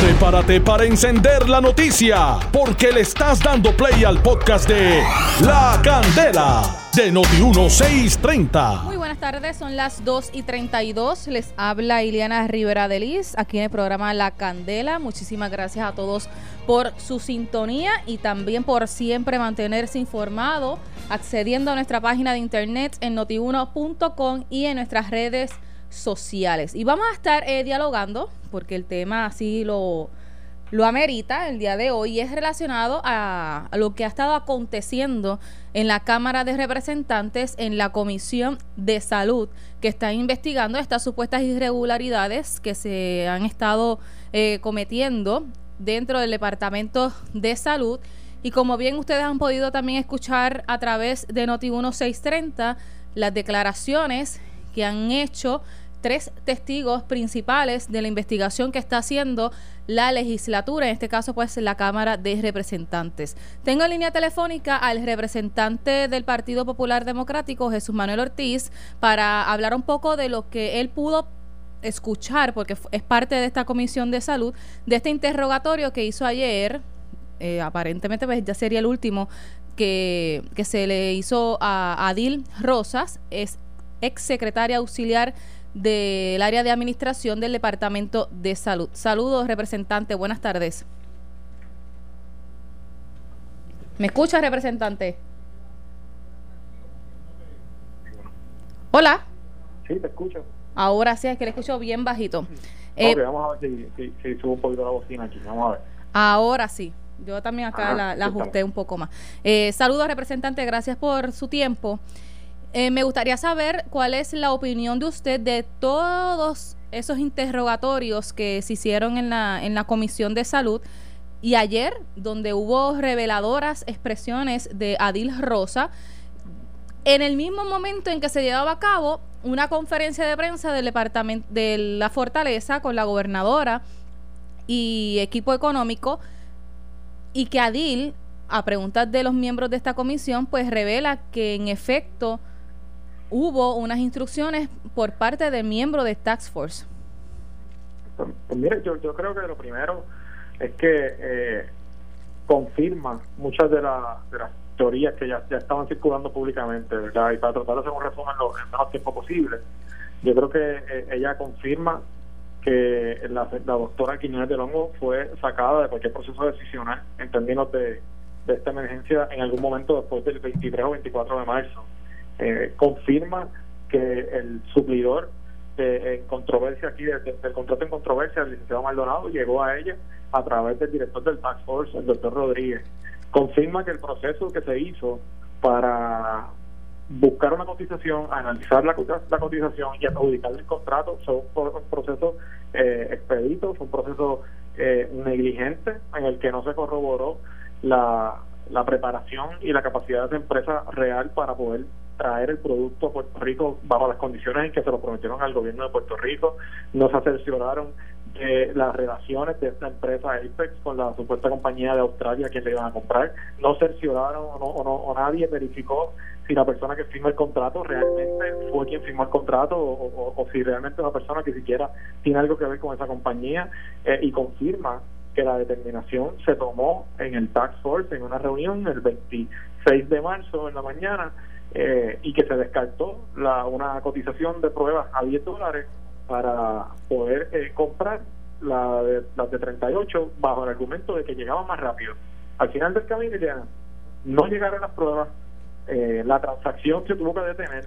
Prepárate para encender la noticia, porque le estás dando play al podcast de La Candela de Noti1630. Muy buenas tardes, son las 2 y 32. Les habla Iliana Rivera de Liz, aquí en el programa La Candela. Muchísimas gracias a todos por su sintonía y también por siempre mantenerse informado, accediendo a nuestra página de internet en notiuno.com y en nuestras redes sociales. Y vamos a estar eh, dialogando, porque el tema así lo, lo amerita el día de hoy, y es relacionado a, a, lo que ha estado aconteciendo en la Cámara de Representantes en la Comisión de Salud, que está investigando estas supuestas irregularidades que se han estado eh, cometiendo dentro del Departamento de Salud. Y como bien ustedes han podido también escuchar a través de Noti 1630, las declaraciones que han hecho tres testigos principales de la investigación que está haciendo la legislatura, en este caso pues la Cámara de Representantes. Tengo en línea telefónica al representante del Partido Popular Democrático, Jesús Manuel Ortiz, para hablar un poco de lo que él pudo escuchar, porque es parte de esta comisión de salud, de este interrogatorio que hizo ayer, eh, aparentemente pues, ya sería el último, que, que se le hizo a Adil Rosas, es ex secretaria auxiliar del área de administración del Departamento de Salud. Saludos, representante. Buenas tardes. ¿Me escucha, representante? Hola. Sí, te escucho. Ahora sí, es que le escucho bien bajito. Eh, okay, vamos a ver si, si, si, subo un poquito la bocina aquí. Vamos a ver. Ahora sí. Yo también acá la, la ajusté un poco más. Eh, saludos, representante. Gracias por su tiempo. Eh, me gustaría saber cuál es la opinión de usted de todos esos interrogatorios que se hicieron en la, en la Comisión de Salud y ayer, donde hubo reveladoras expresiones de Adil Rosa, en el mismo momento en que se llevaba a cabo una conferencia de prensa del departamento de la Fortaleza con la gobernadora y equipo económico y que Adil a preguntas de los miembros de esta comisión pues revela que en efecto hubo unas instrucciones por parte del miembro de Tax Force. Pues, pues mire, yo, yo creo que lo primero es que eh, confirma muchas de, la, de, las teorías que ya, estaban circulando públicamente, ¿verdad? Y para tratar de hacer un resumen lo, en el menor tiempo posible, yo creo que eh, ella confirma que la, la doctora Quiñones de Longo fue sacada de cualquier proceso decisional en términos de, de esta emergencia en algún momento después del 23 o 24 de marzo eh, confirma que el suplidor de, en controversia aquí, de, de, del contrato en controversia, el licenciado Maldonado, llegó a ella a través del director del Tax Force, el doctor Rodríguez. Confirma que el proceso que se hizo para buscar una cotización, analizar la, cotización y adjudicar el contrato son un proceso eh, expedito, fue un proceso eh, negligente en el que no se corroboró la, la preparación y la capacidad de esa empresa real para poder traer el producto a Puerto Rico bajo las condiciones en que se lo prometieron al gobierno de Puerto Rico, no se cercioraron de las relaciones de esta empresa Apex con la supuesta compañía de Australia que le iban a comprar, no cercioraron o, no, o, no, o nadie verificó si la persona que firma el contrato realmente fue quien firmó el contrato o, si realmente una persona que siquiera tiene algo que ver con esa compañía eh, y confirma que la determinación se tomó en el Tax Force en una reunión el 26 de marzo en la mañana eh, y que se descartó la, una cotización de pruebas a 10 dólares para poder eh, comprar la de, las de 38 bajo el argumento de que llegaba más rápido. Al final del camino ya no llegaron las pruebas, eh, la transacción se tuvo que detener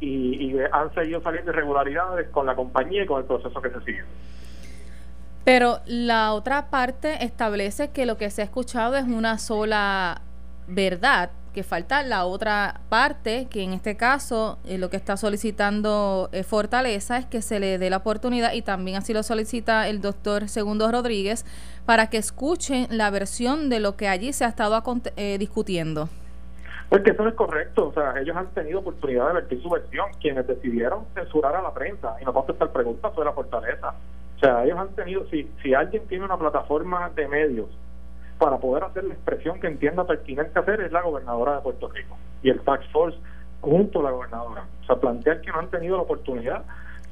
y, y han seguido saliendo irregularidades con la compañía y con el proceso que se sigue. Pero la otra parte establece que lo que se ha escuchado es una sola verdad, que falta la otra parte, que en este caso eh, lo que está solicitando eh, Fortaleza es que se le dé la oportunidad, y también así lo solicita el doctor Segundo Rodríguez, para que escuchen la versión de lo que allí se ha estado eh, discutiendo. Pues eso no es correcto, o sea, ellos han tenido oportunidad de vertir su versión, quienes decidieron censurar a la prensa y no contestar preguntas sobre la fortaleza. O sea, ellos han tenido, si, si alguien tiene una plataforma de medios para poder hacer la expresión que entienda pertinente hacer es la gobernadora de Puerto Rico y el Tax Force junto a la gobernadora. O sea, plantear que no han tenido la oportunidad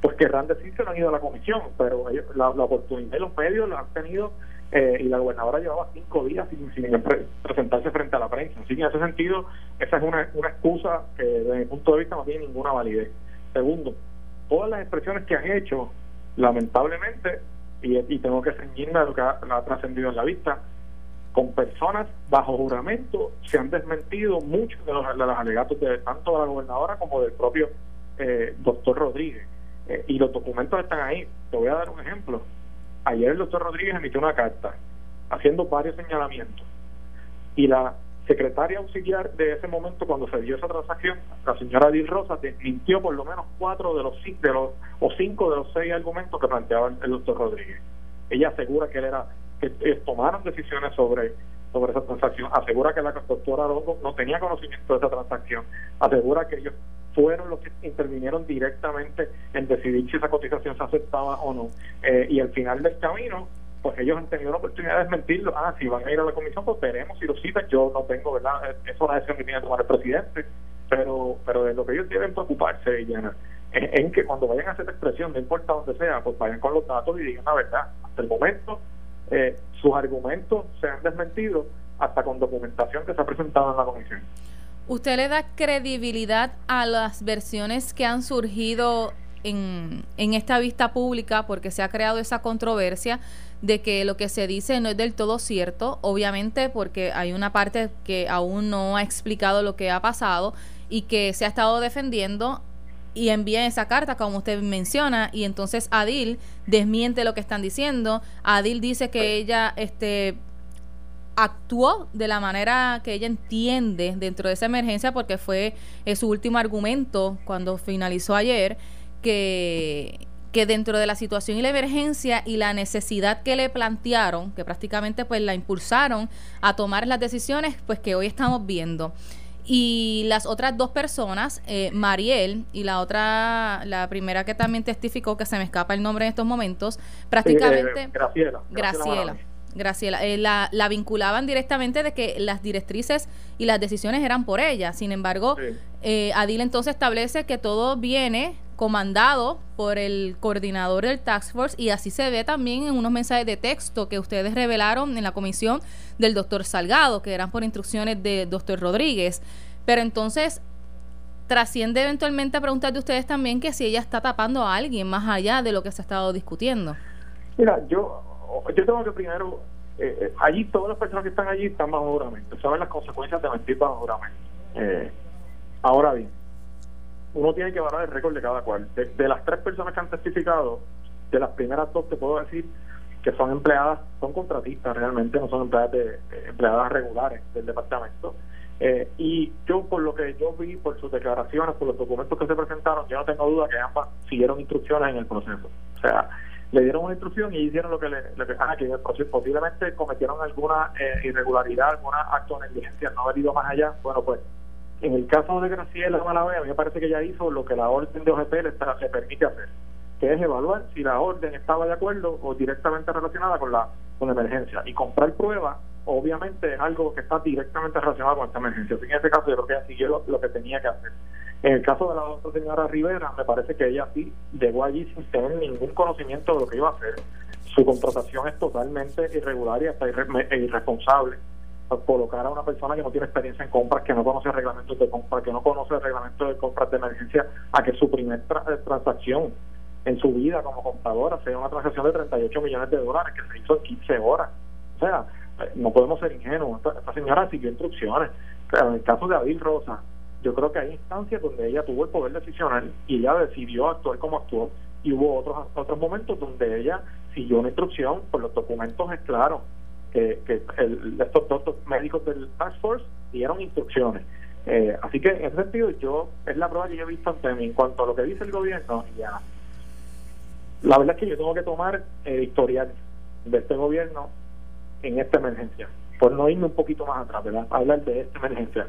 pues querrán decir que no han ido a la comisión, pero la, oportunidad de los medios la han tenido eh, y la gobernadora llevaba cinco días sin, presentarse frente a la prensa. Así que en ese sentido, esa es una, una excusa que desde mi punto de vista no tiene ninguna validez. Segundo, todas las expresiones que han hecho, lamentablemente, y, y tengo que ceñirme a lo que ha, trascendido en la vista, con personas bajo juramento se han desmentido muchos de los, de los alegatos de tanto de la gobernadora como del propio eh, doctor Rodríguez. Eh, y los documentos están ahí. Te voy a dar un ejemplo. Ayer el doctor Rodríguez emitió una carta haciendo varios señalamientos. Y la secretaria auxiliar de ese momento, cuando se dio esa transacción, la señora Dil Rosa desmintió por lo menos cuatro de los, de los o cinco de los seis argumentos que planteaba el doctor Rodríguez. Ella asegura que él era que tomaron decisiones sobre sobre esa transacción, asegura que la doctora Arongo no tenía conocimiento de esa transacción, asegura que ellos fueron los que intervinieron directamente en decidir si esa cotización se aceptaba o no. Eh, y al final del camino, pues ellos han tenido la oportunidad de desmentirlo. Ah, si van a ir a la comisión, pues veremos si lo citan. Yo no tengo, ¿verdad? Es una decisión que tiene que tomar el presidente. Pero, pero de lo que ellos deben preocuparse, Llena, es en que cuando vayan a hacer expresión, no importa dónde sea, pues vayan con los datos y digan la verdad. Hasta el momento, eh, sus argumentos se han desmentido hasta con documentación que se ha presentado en la comisión. ¿Usted le da credibilidad a las versiones que han surgido en, esta vista pública porque se ha creado esa controversia de que lo que se dice no es del todo cierto, obviamente porque hay una parte que aún no ha explicado lo que ha pasado y que se ha estado defendiendo y envía esa carta como usted menciona y entonces Adil desmiente lo que están diciendo. Adil dice que ella este actuó de la manera que ella entiende dentro de esa emergencia porque fue su último argumento cuando finalizó ayer que, que dentro de la situación y la emergencia y la necesidad que le plantearon, que prácticamente pues la impulsaron a tomar las decisiones pues que hoy estamos viendo. Y las otras dos personas, eh, Mariel y la otra, la primera que también testificó, que se me escapa el nombre en estos momentos, prácticamente... Eh, Graciela. Graciela. Graciela, eh, la, la, vinculaban directamente de que las directrices y las decisiones eran por ella. Sin embargo, eh, Adil entonces establece que todo viene comandado por el coordinador del Task Force y así se ve también en unos mensajes de texto que ustedes revelaron en la comisión del doctor Salgado, que eran por instrucciones del doctor Rodríguez. Pero entonces trasciende eventualmente a preguntar de ustedes también que si ella está tapando a alguien más allá de lo que se ha estado discutiendo. Mira, yo yo tengo que primero, eh, eh, allí todas las personas que están allí están bajo juramento, saben las consecuencias de mentir bajo juramento. Eh, ahora bien, uno tiene que valorar el récord de cada cual. De, las tres personas que han testificado, de las primeras dos te puedo decir que son empleadas, son contratistas realmente, no son empleadas, de, empleadas regulares del departamento. y yo, por lo que yo vi, por sus declaraciones, por los documentos que se presentaron, yo no tengo duda que ambas siguieron instrucciones en el proceso. O sea, le dieron una instrucción y hicieron lo que le que, ah, posiblemente cometieron alguna eh, irregularidad, alguna acto de negligencia, no haber ido más allá. Bueno, pues en el caso de Graciela Malavea, a mí me parece que ella hizo lo que la orden de OGP le, le permite hacer, que es evaluar si la orden estaba de acuerdo o directamente relacionada con la, con emergencia. Y comprar pruebas, obviamente, es algo que está directamente relacionado con esta emergencia. en ese caso, yo creo que ella siguió lo que tenía que hacer. En el caso de la otra señora Rivera, me parece que ella sí llegó allí sin tener ningún conocimiento de lo que iba a hacer. Su contratación es totalmente irregular y hasta e irresponsable. Colocar a una persona que no tiene experiencia en compras, que no conoce reglamentos de compras, que no conoce el reglamento de compras de emergencia, a que su primera eh, transacción en su vida como compradora sea una transacción de 38 millones de dólares que se hizo en 15 horas. O sea, eh, no podemos ser ingenuos. Esta, señora siguió instrucciones. en el caso de Adil Rosa, yo creo que hay instancias donde ella tuvo el poder decisional y ella decidió actuar como actuó y hubo otros otros momentos donde ella siguió una instrucción por los documentos es claro que, el, estos dos médicos del Task Force dieron instrucciones eh, así que en ese sentido yo es la prueba que yo he visto ante mí en cuanto a lo que dice el gobierno ya la verdad es que yo tengo que tomar eh, historial de este gobierno en esta emergencia por no irme un poquito más atrás ¿verdad? hablar de esta emergencia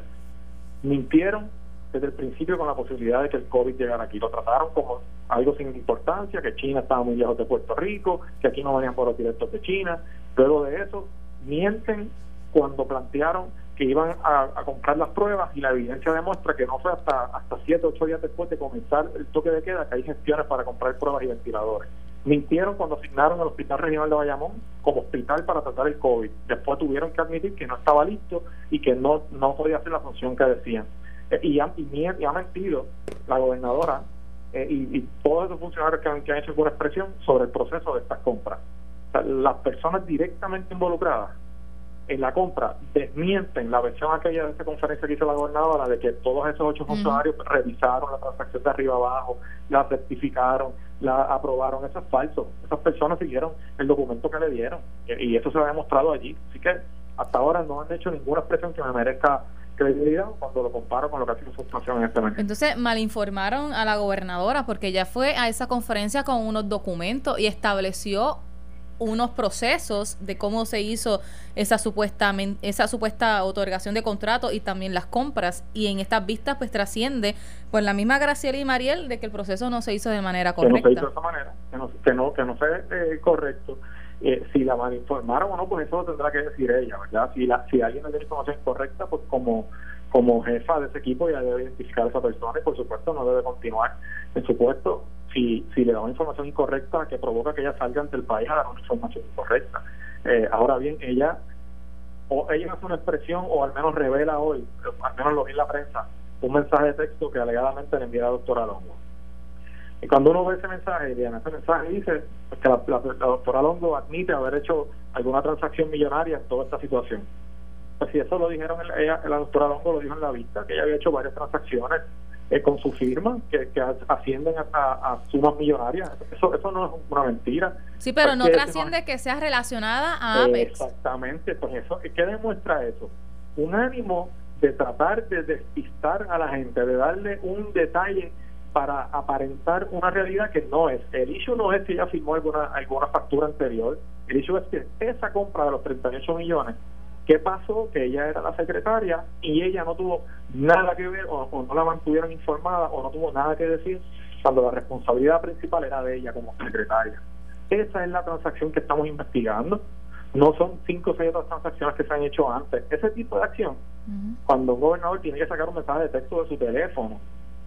mintieron desde el principio con la posibilidad de que el COVID llegara aquí. Lo trataron como algo sin importancia, que China estaba muy lejos de Puerto Rico, que aquí no venían por los directos de China. Luego de eso, mienten cuando plantearon que iban a, comprar las pruebas y la evidencia demuestra que no fue hasta hasta siete ocho días después de comenzar el toque de queda que hay gestiones para comprar pruebas y ventiladores. Mintieron cuando asignaron el Hospital Regional de Bayamón como hospital para tratar el COVID. Después tuvieron que admitir que no estaba listo y que no, no podía hacer la función que decían. Eh, y, ha, y, ha mentido la gobernadora eh, y, todos esos funcionarios que han, que han hecho alguna expresión sobre el proceso de estas compras. Las personas directamente involucradas en la compra desmienten la versión aquella de esa conferencia que hizo la gobernadora de que todos esos ocho funcionarios revisaron la transacción de arriba abajo, la certificaron, la aprobaron. Eso es falso. Esas personas siguieron el documento que le dieron y eso se ha demostrado allí. Así que hasta ahora no han hecho ninguna expresión que me merezca credibilidad cuando lo comparo con lo que ha sido su actuación en este momento. Entonces, malinformaron a la gobernadora porque ella fue a esa conferencia con unos documentos y estableció unos procesos de cómo se hizo esa supuesta esa supuesta otorgación de contrato y también las compras y en estas vistas pues trasciende por la misma Graciela y Mariel de que el proceso no se hizo de manera correcta. Que no se hizo de esa manera, que no, que no, que no fue eh, correcto. Eh, si la malinformaron o no, pues eso lo tendrá que decir ella, ¿verdad? Si, la, si alguien le dio información incorrecta, pues como como jefa de ese equipo ya debe identificar a esa persona y por supuesto no debe continuar en su puesto si, si le da una información incorrecta que provoca que ella salga ante el país a dar una información incorrecta. Eh, ahora bien, ella o ella hace una expresión o al menos revela hoy, al menos lo vi en la prensa, un mensaje de texto que alegadamente le envía la doctora Longo. Y cuando uno ve ese mensaje, en ese mensaje dice que la, doctora Longo admite haber hecho alguna transacción millonaria en toda esta situación. Pues si eso lo dijeron, ella, la doctora Longo lo dijo en la vista, que ella había hecho varias transacciones eh, con su firma que, ascienden a, sumas millonarias. Eso, eso no es una mentira. Sí, pero no trasciende que sea relacionada a Apex. Exactamente, pues eso, ¿qué demuestra eso? Un ánimo de tratar de despistar a la gente, de darle un detalle para aparentar una realidad que no es. El issue no es si ella firmó alguna, alguna factura anterior, el issue es que esa compra de los 38 millones ¿Qué pasó? Que ella era la secretaria y ella no tuvo nada que ver o, no la mantuvieron informada o no tuvo nada que decir cuando la responsabilidad principal era de ella como secretaria. Esa es la transacción que estamos investigando. No son cinco o seis otras transacciones que se han hecho antes. Ese tipo de acción, cuando un gobernador tiene que sacar un mensaje de texto de su teléfono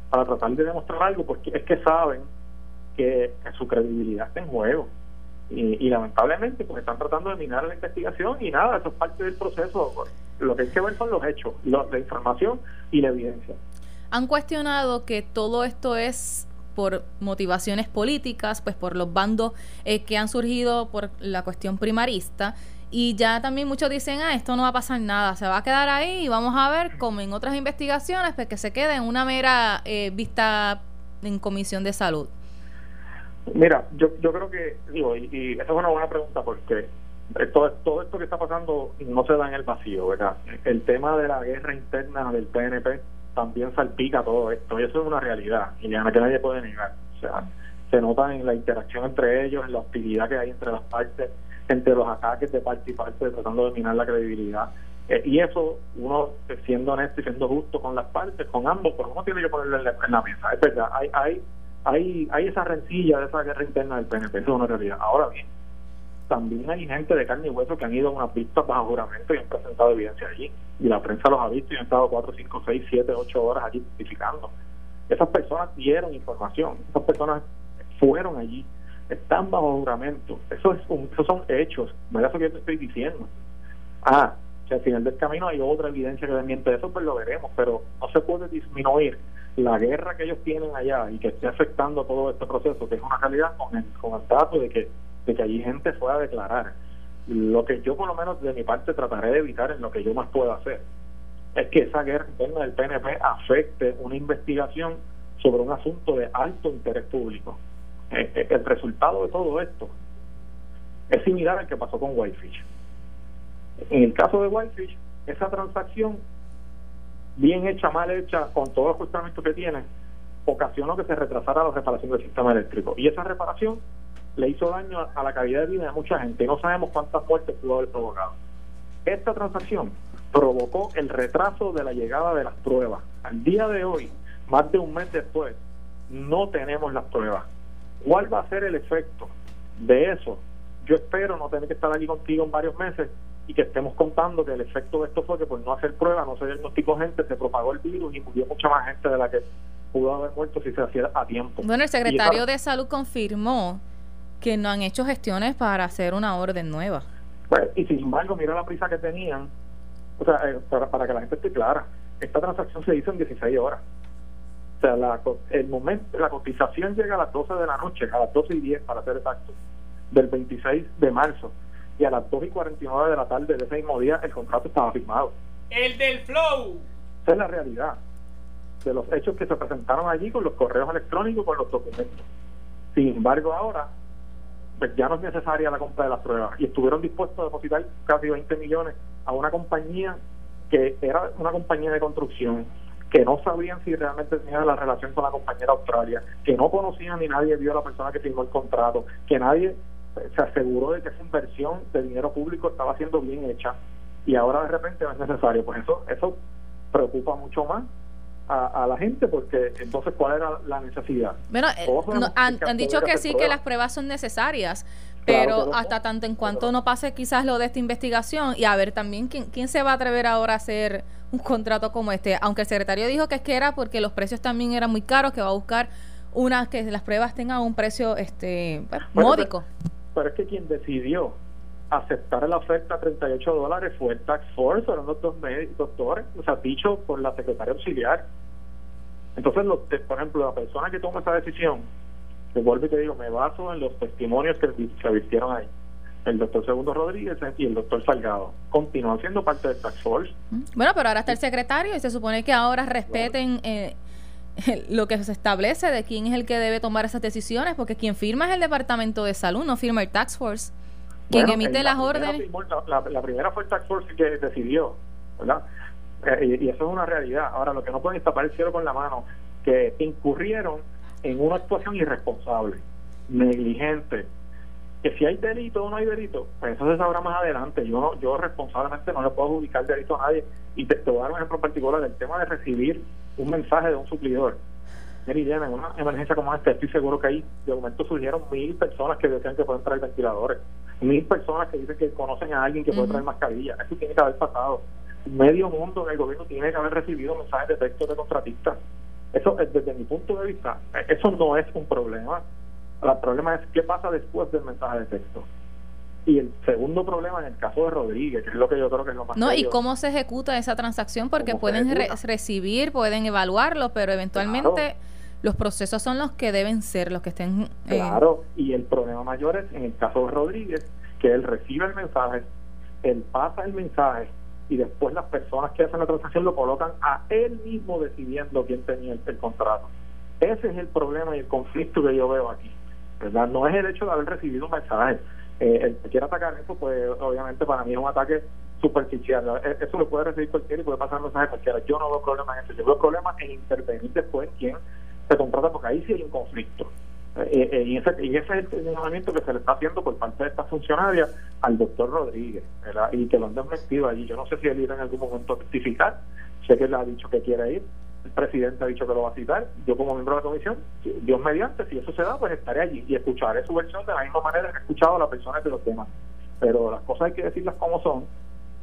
para tratar de demostrar algo, porque es que saben que su credibilidad está en juego. Y, lamentablemente pues están tratando de minar la investigación y nada, eso es parte del proceso. Lo que hay que ver son los hechos, la información y la evidencia. Han cuestionado que todo esto es por motivaciones políticas, pues por los bandos eh, que han surgido por la cuestión primarista. Y ya también muchos dicen, ah, esto no va a pasar nada, se va a quedar ahí y vamos a ver como en otras investigaciones, pues que se quede en una mera eh, vista en comisión de salud. Mira, yo, yo creo que, digo, y, esa es una buena pregunta porque todo, todo esto que está pasando no se da en el vacío, ¿verdad? El tema de la guerra interna del PNP también salpica todo esto y eso es una realidad y ya que nadie puede negar. O sea, se nota en la interacción entre ellos, en la hostilidad que hay entre las partes, entre los ataques de parte y parte tratando de minar la credibilidad. Eh, y eso, uno siendo honesto y siendo justo con las partes, con ambos, pero uno tiene que ponerlo en la, mesa. Es verdad, hay, hay hay, hay esa rencilla de esa guerra interna del PNP, eso es una realidad. Ahora bien, también hay gente de carne y hueso que han ido a una pista bajo juramento y han presentado evidencia allí. Y la prensa los ha visto y han estado 4, 5, 6, 7, 8 horas allí testificando. Esas personas dieron información, esas personas fueron allí, están bajo juramento. Eso es esos son hechos, no es eso que yo te estoy diciendo. Ah, si al final del camino hay otra evidencia que desmiente eso, pues lo veremos, pero no se puede disminuir la guerra que ellos tienen allá y que esté afectando todo este proceso, que es una realidad con el, con el dato de que, de que allí gente fue a declarar. Lo que yo por lo menos de mi parte trataré de evitar en lo que yo más puedo hacer es que esa guerra interna del PNP afecte una investigación sobre un asunto de alto interés público. Eh, eh, el resultado de todo esto es similar al que pasó con Whitefish. En el caso de Whitefish, esa transacción bien hecha, mal hecha, con todo el ajustamiento que tiene, ocasionó que se retrasara la reparación del sistema eléctrico. Y esa reparación le hizo daño a la calidad de vida de mucha gente. No sabemos cuántas muertes pudo haber provocado. Esta transacción provocó el retraso de la llegada de las pruebas. Al día de hoy, más de un mes después, no tenemos las pruebas. ¿Cuál va a ser el efecto de eso? Yo espero no tener que estar aquí contigo en varios meses y que estemos contando que el efecto de esto fue que por no hacer pruebas, no se diagnosticó gente, se propagó el virus y murió mucha más gente de la que pudo haber muerto si se hacía a tiempo. Bueno, el secretario de Salud confirmó que no han hecho gestiones para hacer una orden nueva. Pues, y sin embargo, mira la prisa que tenían, o sea, eh, para, para que la gente esté clara, esta transacción se hizo en 16 horas. O sea, la, el momento, la cotización llega a las 12 de la noche, a las 12 y 10 para ser exacto, del 26 de marzo. Y a las 2 y 49 de la tarde de ese mismo día el contrato estaba firmado. El del flow. Esa es la realidad de los hechos que se presentaron allí con los correos electrónicos, con los documentos. Sin embargo, ahora pues ya no es necesaria la compra de las pruebas y estuvieron dispuestos a depositar casi 20 millones a una compañía que era una compañía de construcción que no sabían si realmente tenía la relación con la compañera Australia, que no conocían ni nadie vio a la persona que firmó el contrato, que nadie se aseguró de que esa inversión de dinero público estaba siendo bien hecha y ahora de repente no es necesario. Pues eso, eso preocupa mucho más a, la gente porque entonces cuál era la necesidad. Bueno, eh, han, dicho que sí, que las pruebas son necesarias, pero hasta tanto en cuanto no pase quizás lo de esta investigación y a ver también quién, quién se va a atrever ahora a hacer un contrato como este, aunque el secretario dijo que es que era porque los precios también eran muy caros, que va a buscar unas que las pruebas tengan un precio este módico. Pero, es que quien decidió aceptar la oferta a 38 dólares fue el Tax Force, eran los dos doctores, o sea, dicho por la secretaria auxiliar. Entonces, los, por ejemplo, la persona que toma esa decisión, te vuelvo y te digo, me baso en los testimonios que se vistieron ahí el doctor Segundo Rodríguez y el doctor Salgado. Continúan siendo parte del Tax Force. Bueno, pero ahora está el secretario y se supone que ahora respeten eh, lo que se establece de quién es el que debe tomar esas decisiones, porque quien firma es el Departamento de Salud, no firma el Tax Force. Quien emite las órdenes. la, primera fue el Tax Force que decidió, ¿verdad? Eh, y, eso es una realidad. Ahora, lo que no pueden es tapar el cielo con la mano, que incurrieron en una actuación irresponsable, negligente, que si hay delito o no hay delito, pues eso se sabrá más adelante. Yo no, yo responsablemente no le puedo ubicar delito a nadie. Y te, voy a dar un ejemplo particular, el tema de recibir un mensaje de un suplidor. Mira, en una emergencia como esta, estoy seguro que ahí de momento surgieron mil personas que decían que pueden traer ventiladores, mil personas que dicen que conocen a alguien que puede traer mascarilla. Eso tiene que haber pasado. Medio mundo en el gobierno tiene que haber recibido mensajes de texto de contratistas. Eso, desde mi punto de vista, eso no es un problema el problema es qué pasa después del mensaje de texto. Y el segundo problema en el caso de Rodríguez, que es lo que yo creo que es lo más. No, y cómo se ejecuta esa transacción, porque pueden recibir, pueden evaluarlo, pero eventualmente los procesos son los que deben ser, los que estén. Eh, claro, y el problema mayor es en el caso de Rodríguez, que él recibe el mensaje, él pasa el mensaje y después las personas que hacen la transacción lo colocan a él mismo decidiendo quién tenía el contrato. Ese es el problema y el conflicto que yo veo aquí. ¿verdad? No es el hecho de haber recibido un mensaje. Eh, el que quiera atacar eso, pues obviamente para mí es un ataque superficial. E, eso lo puede recibir cualquiera y puede pasar un mensaje cualquiera. Yo no veo problema en eso. Yo veo problema en intervenir después en quién se contrata, porque ahí sí hay un conflicto. Eh, eh, y, ese, y ese es el llamamiento que se le está haciendo por parte de esta funcionaria al doctor Rodríguez, y que lo han desmentido allí. Yo no sé si él irá en algún momento a testificar. Sé que él ha dicho que quiere ir, el presidente ha dicho que lo va a citar, yo como miembro de la comisión, Dios mediante, si eso se da, pues estaré allí y escucharé su versión de la misma manera que he escuchado a las personas de los temas. Pero las cosas hay que decirlas como son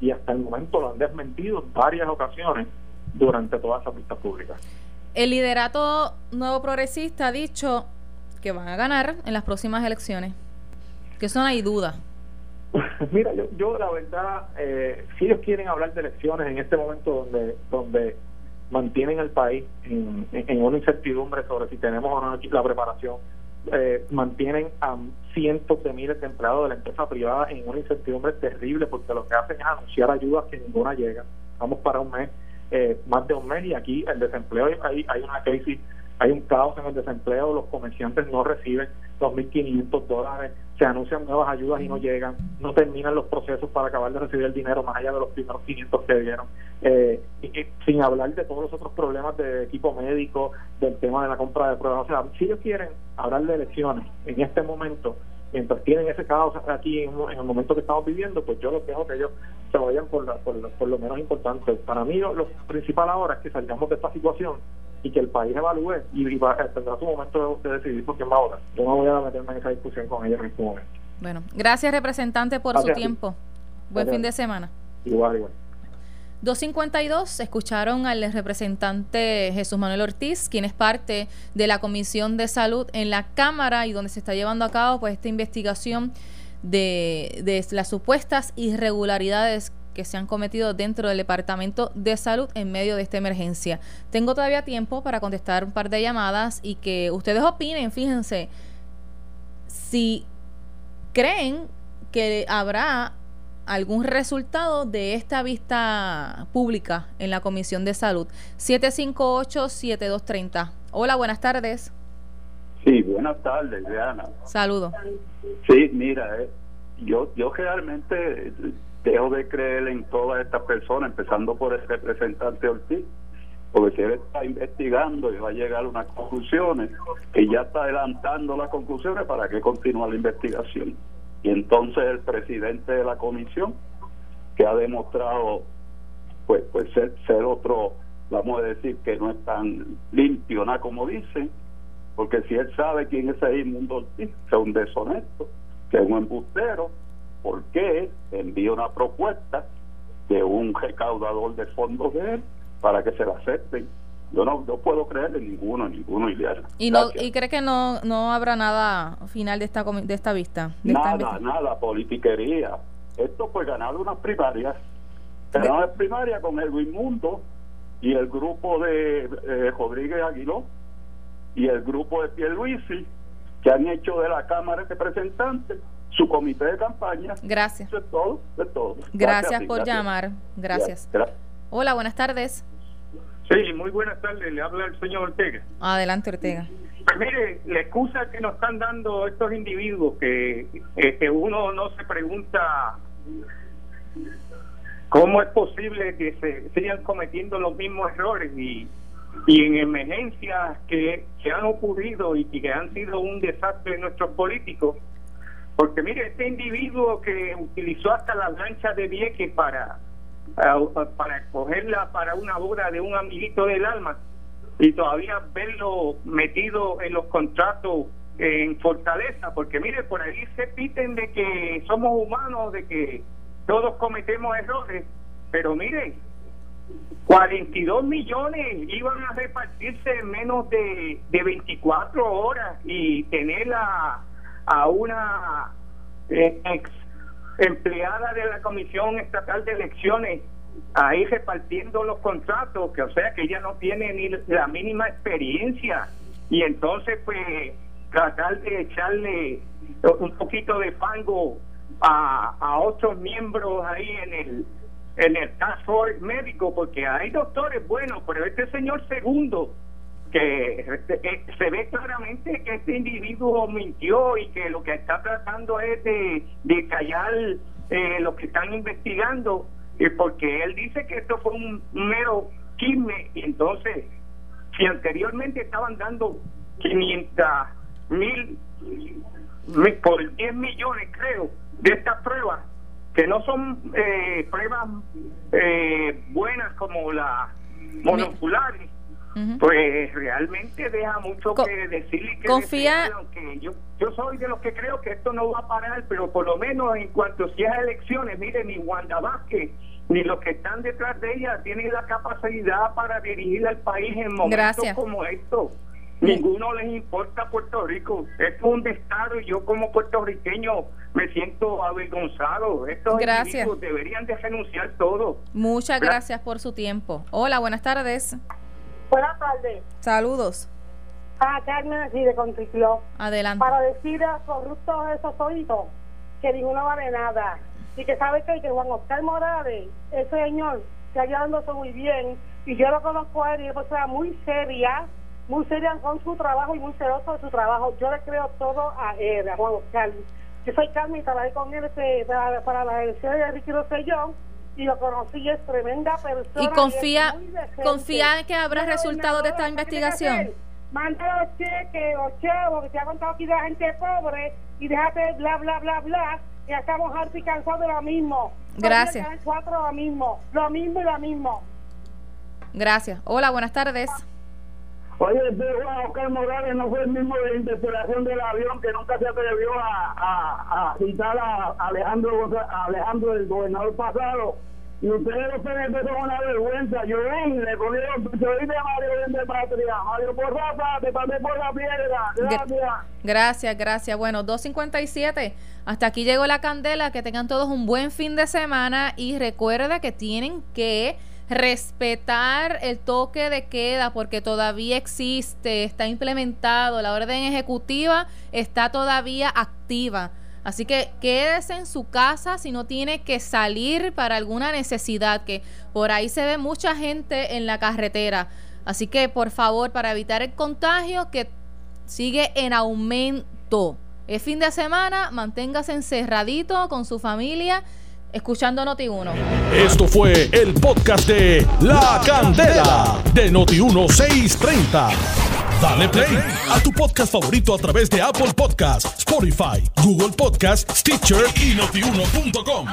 y hasta el momento lo han desmentido en varias ocasiones durante todas esas vistas públicas. El liderato nuevo progresista ha dicho que van a ganar en las próximas elecciones, que eso no hay duda. Mira, yo, yo la verdad, eh, si ellos quieren hablar de elecciones en este momento donde donde mantienen al país en, una incertidumbre sobre si tenemos o no la preparación, eh, mantienen a cientos de miles de empleados de la empresa privada en una incertidumbre terrible porque lo que hacen es anunciar ayudas que ninguna llega. Vamos para un mes, eh, más de un mes y aquí el desempleo, hay, hay una crisis, hay un caos en el desempleo, los comerciantes no reciben 2.500 dólares, se anuncian nuevas ayudas y no llegan, no terminan los procesos para acabar de recibir el dinero más allá de los primeros 500 que dieron, eh, y, sin hablar de todos los otros problemas de equipo médico, del tema de la compra de pruebas. O sea, si ellos quieren hablar de elecciones en este momento, mientras tienen ese caos aquí en, el momento que estamos viviendo, pues yo los dejo que ellos se vayan por, por, lo menos importante. Para mí lo, lo principal ahora es que salgamos de esta situación y que el país evalúe y, y va, tendrá su momento de, decidir por quién va a votar. Yo no voy a meterme en esa discusión con ellos en este momento. Bueno, gracias representante por su tiempo. Buen fin de semana. Igual, igual. 252, escucharon al representante Jesús Manuel Ortiz, quien es parte de la Comisión de Salud en la Cámara y donde se está llevando a cabo pues esta investigación de, de las supuestas irregularidades que se han cometido dentro del Departamento de Salud en medio de esta emergencia. Tengo todavía tiempo para contestar un par de llamadas y que ustedes opinen, fíjense, si creen que habrá algún resultado de esta vista pública en la Comisión de Salud. 758-7230. Hola, buenas tardes. Sí, buenas tardes, Diana. Saludos. Sí, mira, eh, yo, yo realmente dejo de creer en todas estas personas, empezando por el representante Ortiz, porque si él está investigando y va a llegar a unas conclusiones, y ya está adelantando las conclusiones, ¿para qué continúa la investigación? Y entonces el presidente de la comisión, que ha demostrado pues, pues ser, ser otro, vamos a decir, que no es tan limpio, nada como dicen, porque si él sabe quién es ese inmundo Ortiz, que es un deshonesto, que es un embustero, ¿por qué envía una propuesta de un recaudador de fondos de él para que se la acepten? Yo no, no puedo creerle ninguno, ninguno, Ileana. ¿Y, no, ¿Y cree que no, no habrá nada final de esta, de esta vista? nada, nada, politiquería. Esto fue ganar unas primarias. Ganaron las primarias con el Mundo y el grupo de eh, Rodríguez Aguiló y el grupo de Pierluisi que han hecho de la Cámara de Representantes su comité de campaña. Gracias. Eso es todo, es todo. Gracias, por llamar. Gracias. Hola, buenas tardes. Sí, muy buenas tardes. Le habla el señor Ortega. Adelante, Ortega. Pues mire, la excusa que nos están dando estos individuos, que, que uno no se pregunta cómo es posible que se sigan cometiendo los mismos errores y, y en emergencias que, que han ocurrido y que han sido un desastre de nuestros políticos. Porque mire, este individuo que utilizó hasta la lancha de Vieques para para escogerla para una boda de un amiguito del alma y todavía verlo metido en los contratos en Fortaleza, porque mire, por ahí se piten de que somos humanos, de que todos cometemos errores, pero mire, 42 millones iban a repartirse en menos de, de 24 horas y tener a, a una eh, ex empleada de la Comisión Estatal de Elecciones ahí repartiendo los contratos, que o sea que ella no tiene ni la mínima experiencia. Y entonces pues tratar de echarle un poquito de fango a, a otros miembros ahí en el en el task force médico porque hay doctores buenos pero este señor segundo que eh, se ve claramente que este individuo mintió y que lo que está tratando es de, de callar eh, lo que están investigando, y porque él dice que esto fue un mero chisme, y entonces, si anteriormente estaban dando 500 mil por 10 millones, creo, de estas pruebas, que no son eh, pruebas eh, buenas como las monoculares, pues realmente deja mucho que decir y que confía yo yo soy de los que creo que esto no va a parar pero por lo menos en cuanto si es elecciones mire ni Wanda Vázquez ni los que están detrás de ella tienen la capacidad para dirigir al país en momentos como estos Ninguno les importa Puerto Rico. Esto es un descaro y yo como puertorriqueño me siento avergonzado. Estos gracias. deberían de renunciar todo. Muchas gracias por su tiempo. Hola, buenas tardes. Buenas tardes. Saludos. Ah, Carmen, aquí de Contricló. Adelante. Para decir a corruptos esos oídos que ninguno vale nada. Y que sabe que, que Juan Oscar Morales, ese señor, que allá dándose muy bien, y yo lo conozco a él, y es persona muy seria, muy seria con su trabajo y muy celoso de su trabajo. Yo le creo todo a él, a Juan Oscar. Yo soy Carmen y trabajé con él este, para, para la elección de Ricky Rossellón y lo conocí, es tremenda persona. ¿Y confía, confía en que habrá resultados de esta investigación? Manda los cheques, los chavos, que te ha contado aquí de la gente pobre y déjate bla, bla, bla, bla. Y estamos hartos y cansados de lo mismo. Gracias. Cuatro lo mismo, lo mismo y lo mismo. Gracias. Hola, buenas tardes. Oye, este Juan Oscar Morales no fue el mismo de la interpelación del avión que nunca se atrevió a, a, a citar a Alejandro, a Alejandro, el gobernador pasado. Y ustedes los PNP son una vergüenza. Yo ven, le cogieron, oí de Mario de Patria. Mario por Rafa, te pasé por la piedra. Gracias. Gracias, gracias. Bueno, 257. Hasta aquí llegó la candela. Que tengan todos un buen fin de semana. Y recuerda que tienen que respetar el toque de queda porque todavía existe, está implementado, la orden ejecutiva está todavía activa. Así que quédese en su casa si no tiene que salir para alguna necesidad, que por ahí se ve mucha gente en la carretera. Así que por favor, para evitar el contagio que sigue en aumento. Es fin de semana, manténgase encerradito con su familia escuchando Noti1. Esto fue el podcast de La Candela de Noti1 630. Dale play a tu podcast favorito a través de Apple Podcasts, Spotify, Google Podcasts, Stitcher y notiuno.com.